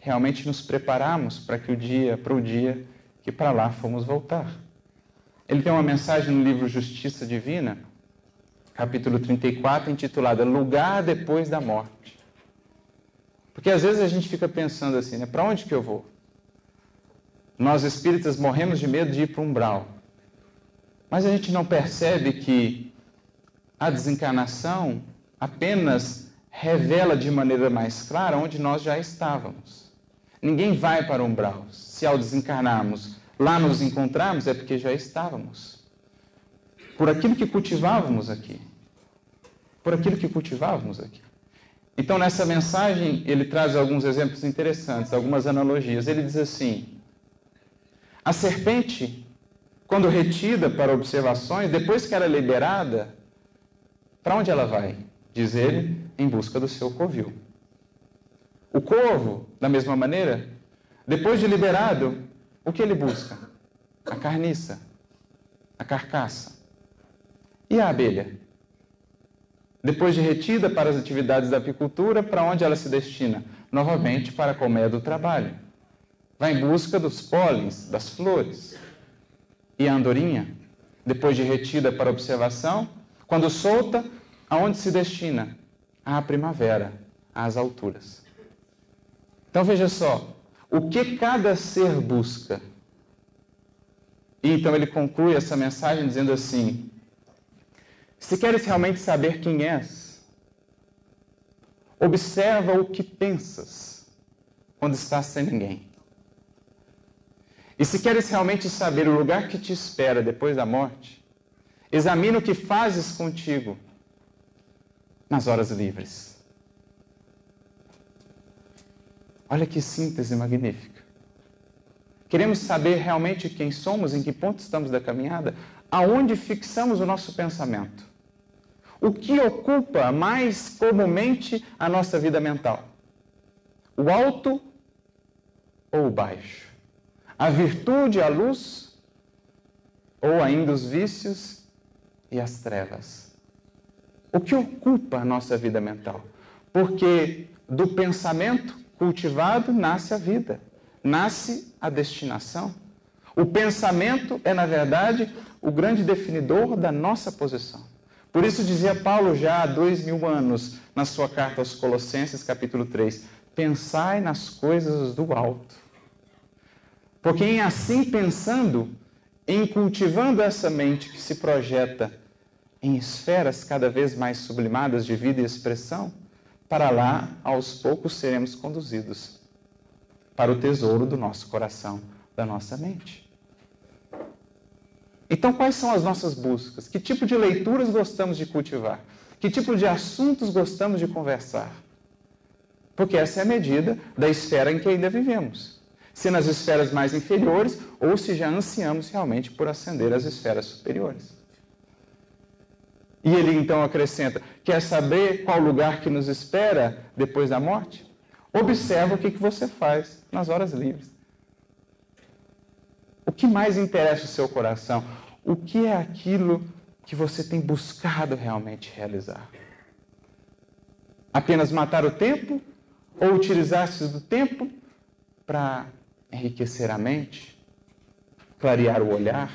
realmente nos prepararmos para que o dia, para o dia que para lá fomos voltar. Ele tem uma mensagem no livro Justiça Divina, capítulo 34, intitulada Lugar depois da morte. Porque às vezes a gente fica pensando assim, né? Para onde que eu vou? Nós espíritas morremos de medo de ir para o umbral. Mas a gente não percebe que a desencarnação apenas revela de maneira mais clara onde nós já estávamos. Ninguém vai para o umbral. Se ao desencarnarmos lá nos encontrarmos, é porque já estávamos. Por aquilo que cultivávamos aqui. Por aquilo que cultivávamos aqui. Então, nessa mensagem, ele traz alguns exemplos interessantes, algumas analogias. Ele diz assim: a serpente, quando retida para observações, depois que ela é liberada, para onde ela vai? Diz ele, em busca do seu covil. O corvo, da mesma maneira, depois de liberado, o que ele busca? A carniça, a carcaça. E a abelha? Depois de retida para as atividades da apicultura, para onde ela se destina? Novamente para a colmeia do trabalho. Vai em busca dos pólens, das flores. E a andorinha, depois de retida para observação, quando solta, aonde se destina? À primavera, às alturas. Então veja só, o que cada ser busca? E então ele conclui essa mensagem dizendo assim: se queres realmente saber quem és, observa o que pensas quando estás sem ninguém. E se queres realmente saber o lugar que te espera depois da morte, examina o que fazes contigo nas horas livres. Olha que síntese magnífica. Queremos saber realmente quem somos, em que ponto estamos da caminhada, aonde fixamos o nosso pensamento o que ocupa mais comumente a nossa vida mental? O alto ou o baixo? A virtude, a luz? Ou ainda os vícios e as trevas? O que ocupa a nossa vida mental? Porque do pensamento cultivado nasce a vida, nasce a destinação. O pensamento é, na verdade, o grande definidor da nossa posição. Por isso dizia Paulo já há dois mil anos, na sua carta aos Colossenses, capítulo 3, pensai nas coisas do alto. Porque em assim pensando, em cultivando essa mente que se projeta em esferas cada vez mais sublimadas de vida e expressão, para lá, aos poucos, seremos conduzidos para o tesouro do nosso coração, da nossa mente. Então, quais são as nossas buscas? Que tipo de leituras gostamos de cultivar? Que tipo de assuntos gostamos de conversar? Porque essa é a medida da esfera em que ainda vivemos. Se nas esferas mais inferiores ou se já ansiamos realmente por ascender às esferas superiores. E ele então acrescenta: quer saber qual lugar que nos espera depois da morte? Observa o que, que você faz nas horas livres. O que mais interessa o seu coração? O que é aquilo que você tem buscado realmente realizar? Apenas matar o tempo? Ou utilizar-se do tempo para enriquecer a mente, clarear o olhar,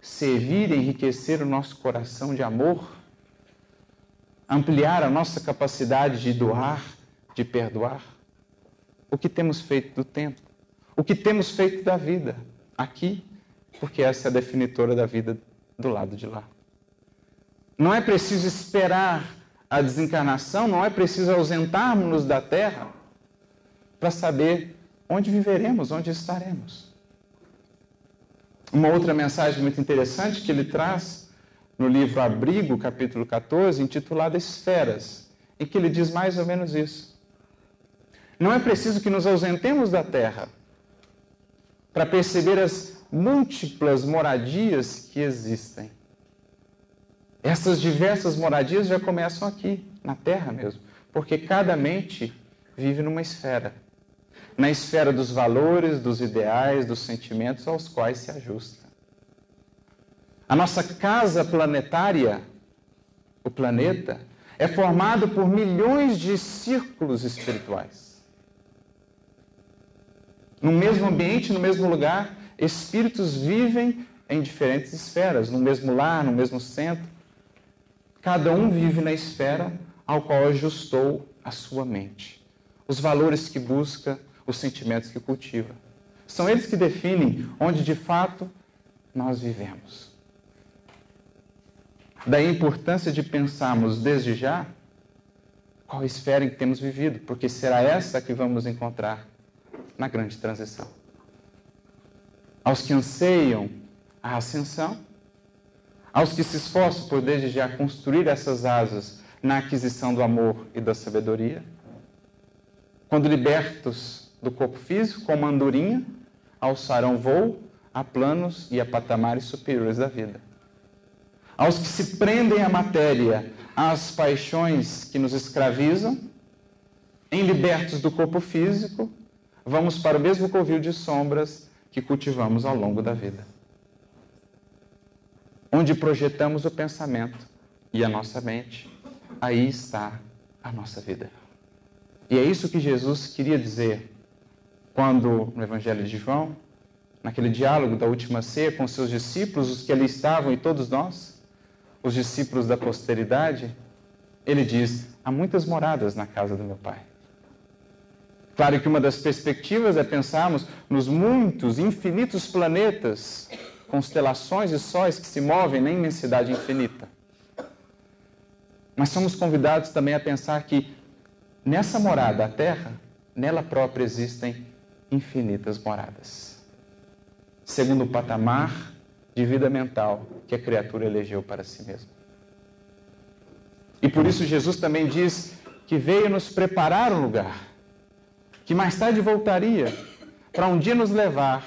servir e enriquecer o nosso coração de amor, ampliar a nossa capacidade de doar, de perdoar? O que temos feito do tempo? O que temos feito da vida? aqui, porque essa é a definitora da vida do lado de lá. Não é preciso esperar a desencarnação, não é preciso ausentarmos-nos da terra para saber onde viveremos, onde estaremos. Uma outra mensagem muito interessante que ele traz no livro Abrigo, capítulo 14, intitulado Esferas, em que ele diz mais ou menos isso. Não é preciso que nos ausentemos da terra para perceber as múltiplas moradias que existem. Essas diversas moradias já começam aqui, na Terra mesmo, porque cada mente vive numa esfera na esfera dos valores, dos ideais, dos sentimentos aos quais se ajusta. A nossa casa planetária, o planeta, é formado por milhões de círculos espirituais no mesmo ambiente, no mesmo lugar, espíritos vivem em diferentes esferas, no mesmo lar, no mesmo centro. Cada um vive na esfera ao qual ajustou a sua mente. Os valores que busca, os sentimentos que cultiva. São eles que definem onde de fato nós vivemos. Daí a importância de pensarmos desde já qual esfera em que temos vivido, porque será essa que vamos encontrar na grande transição. aos que anseiam a ascensão, aos que se esforçam por desde já construir essas asas na aquisição do amor e da sabedoria. Quando libertos do corpo físico, como andorinha, alçarão voo a planos e a patamares superiores da vida. Aos que se prendem à matéria, às paixões que nos escravizam, em libertos do corpo físico, vamos para o mesmo covil de sombras que cultivamos ao longo da vida. Onde projetamos o pensamento e a nossa mente, aí está a nossa vida. E é isso que Jesus queria dizer quando, no Evangelho de João, naquele diálogo da última ceia com seus discípulos, os que ali estavam e todos nós, os discípulos da posteridade, ele diz: há muitas moradas na casa do meu Pai. Claro que uma das perspectivas é pensarmos nos muitos, infinitos planetas, constelações e sóis que se movem na imensidade infinita. Mas somos convidados também a pensar que nessa morada, a Terra, nela própria existem infinitas moradas. Segundo o patamar de vida mental que a criatura elegeu para si mesma. E por isso Jesus também diz que veio nos preparar um lugar, que mais tarde voltaria para um dia nos levar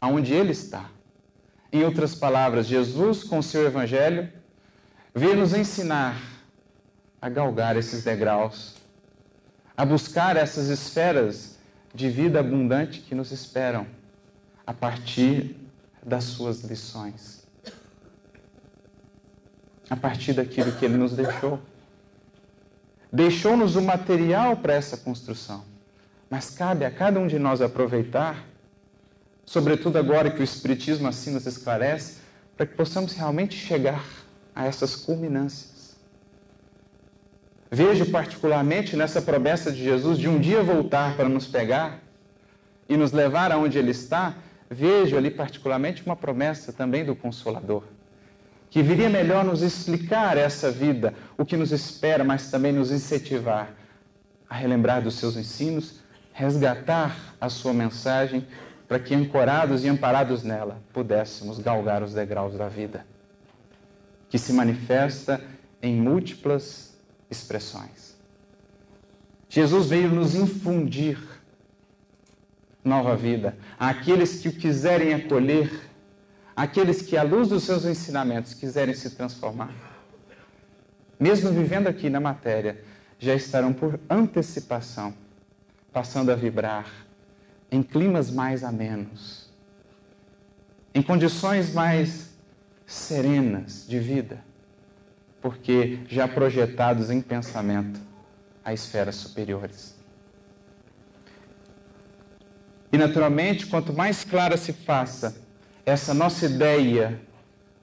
aonde Ele está. Em outras palavras, Jesus, com seu Evangelho, veio nos ensinar a galgar esses degraus, a buscar essas esferas de vida abundante que nos esperam a partir das suas lições a partir daquilo que ele nos deixou. Deixou-nos o material para essa construção, mas cabe a cada um de nós aproveitar, sobretudo agora que o Espiritismo assim nos esclarece, para que possamos realmente chegar a essas culminâncias. Vejo particularmente nessa promessa de Jesus de um dia voltar para nos pegar e nos levar aonde Ele está, vejo ali particularmente uma promessa também do Consolador que viria melhor nos explicar essa vida, o que nos espera, mas também nos incentivar a relembrar dos seus ensinos, resgatar a sua mensagem, para que, ancorados e amparados nela, pudéssemos galgar os degraus da vida, que se manifesta em múltiplas expressões. Jesus veio nos infundir nova vida àqueles que o quiserem acolher aqueles que, à luz dos seus ensinamentos, quiserem se transformar, mesmo vivendo aqui na matéria, já estarão por antecipação passando a vibrar em climas mais amenos, em condições mais serenas de vida, porque já projetados em pensamento a esferas superiores. E naturalmente, quanto mais clara se faça essa nossa ideia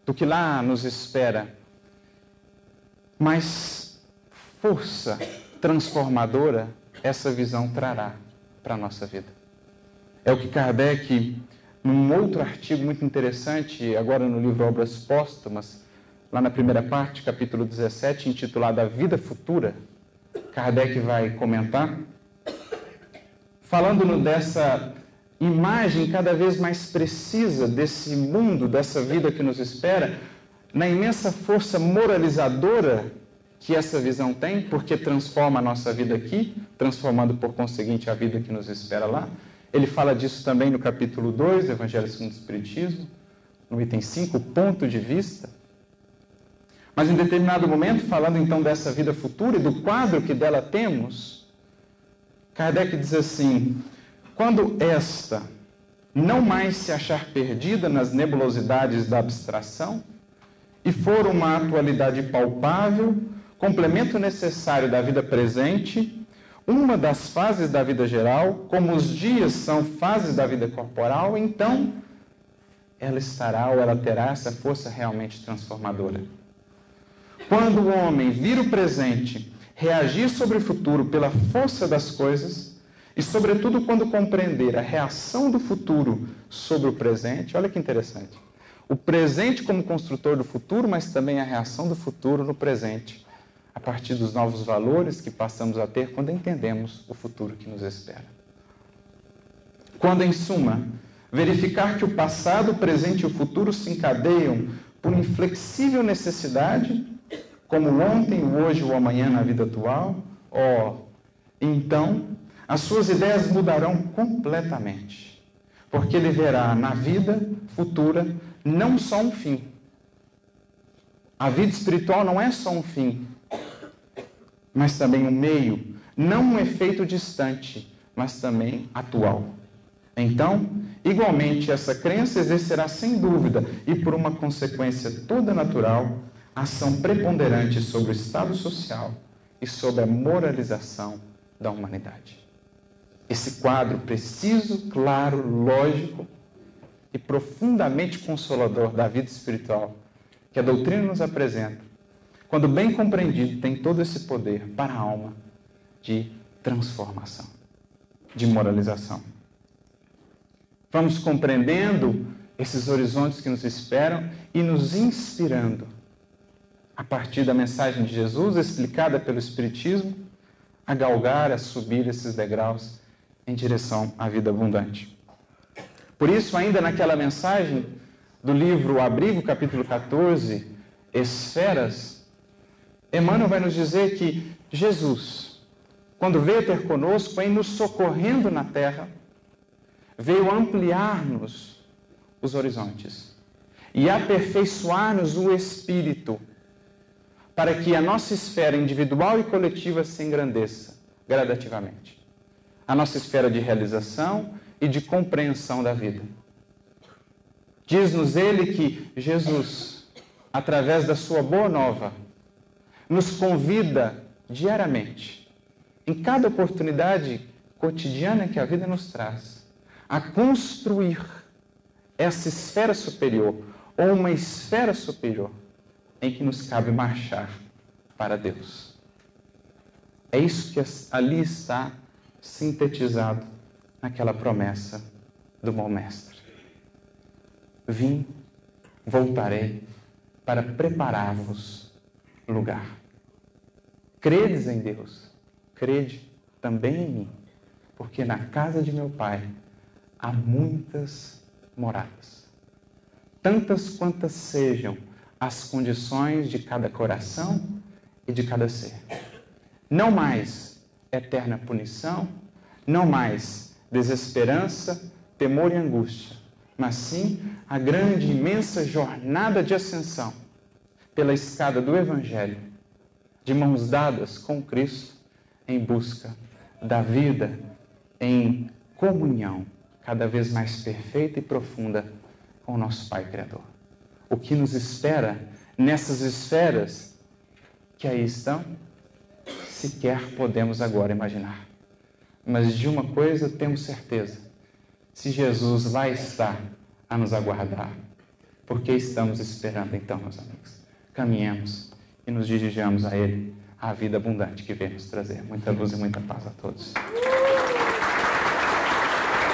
do que lá nos espera, mais força transformadora essa visão trará para a nossa vida. É o que Kardec, num outro artigo muito interessante, agora no livro Obras Póstumas, lá na primeira parte, capítulo 17, intitulado A Vida Futura, Kardec vai comentar, falando dessa imagem cada vez mais precisa desse mundo, dessa vida que nos espera, na imensa força moralizadora que essa visão tem, porque transforma a nossa vida aqui, transformando por conseguinte a vida que nos espera lá. Ele fala disso também no capítulo 2 do Evangelho segundo o Espiritismo, no item 5, ponto de vista. Mas em determinado momento, falando então dessa vida futura e do quadro que dela temos, Kardec diz assim: quando esta não mais se achar perdida nas nebulosidades da abstração e for uma atualidade palpável, complemento necessário da vida presente, uma das fases da vida geral, como os dias são fases da vida corporal, então ela estará ou ela terá essa força realmente transformadora. Quando o homem vir o presente, reagir sobre o futuro pela força das coisas, e, sobretudo, quando compreender a reação do futuro sobre o presente, olha que interessante. O presente como construtor do futuro, mas também a reação do futuro no presente, a partir dos novos valores que passamos a ter quando entendemos o futuro que nos espera. Quando, em suma, verificar que o passado, o presente e o futuro se encadeiam por inflexível necessidade, como ontem, hoje ou amanhã na vida atual, ó, então as suas ideias mudarão completamente, porque ele verá na vida futura não só um fim. A vida espiritual não é só um fim, mas também um meio, não um efeito distante, mas também atual. Então, igualmente, essa crença exercerá sem dúvida e por uma consequência toda natural ação preponderante sobre o estado social e sobre a moralização da humanidade. Esse quadro preciso, claro, lógico e profundamente consolador da vida espiritual que a doutrina nos apresenta, quando bem compreendido, tem todo esse poder para a alma de transformação, de moralização. Vamos compreendendo esses horizontes que nos esperam e nos inspirando a partir da mensagem de Jesus explicada pelo Espiritismo a galgar, a subir esses degraus em direção à vida abundante. Por isso, ainda naquela mensagem do livro Abrigo, capítulo 14, Esferas, Emmanuel vai nos dizer que Jesus, quando veio ter conosco, em nos socorrendo na terra, veio ampliar-nos os horizontes e aperfeiçoar-nos o espírito, para que a nossa esfera individual e coletiva se engrandeça gradativamente. A nossa esfera de realização e de compreensão da vida. Diz-nos ele que Jesus, através da sua boa nova, nos convida diariamente, em cada oportunidade cotidiana que a vida nos traz, a construir essa esfera superior, ou uma esfera superior, em que nos cabe marchar para Deus. É isso que ali está sintetizado naquela promessa do bom mestre. Vim, voltarei para preparar-vos lugar. Credes em Deus, crede também em mim, porque na casa de meu Pai há muitas moradas. Tantas quantas sejam as condições de cada coração e de cada ser. Não mais eterna punição, não mais desesperança, temor e angústia, mas sim a grande, imensa jornada de ascensão pela escada do Evangelho, de mãos dadas com Cristo em busca da vida em comunhão cada vez mais perfeita e profunda com o nosso Pai Criador. O que nos espera nessas esferas que aí estão, sequer podemos agora imaginar. Mas de uma coisa temos certeza: se Jesus lá está a nos aguardar, por que estamos esperando então, meus amigos? Caminhemos e nos dirigamos a Ele, a vida abundante que vem nos trazer. Muita luz e muita paz a todos.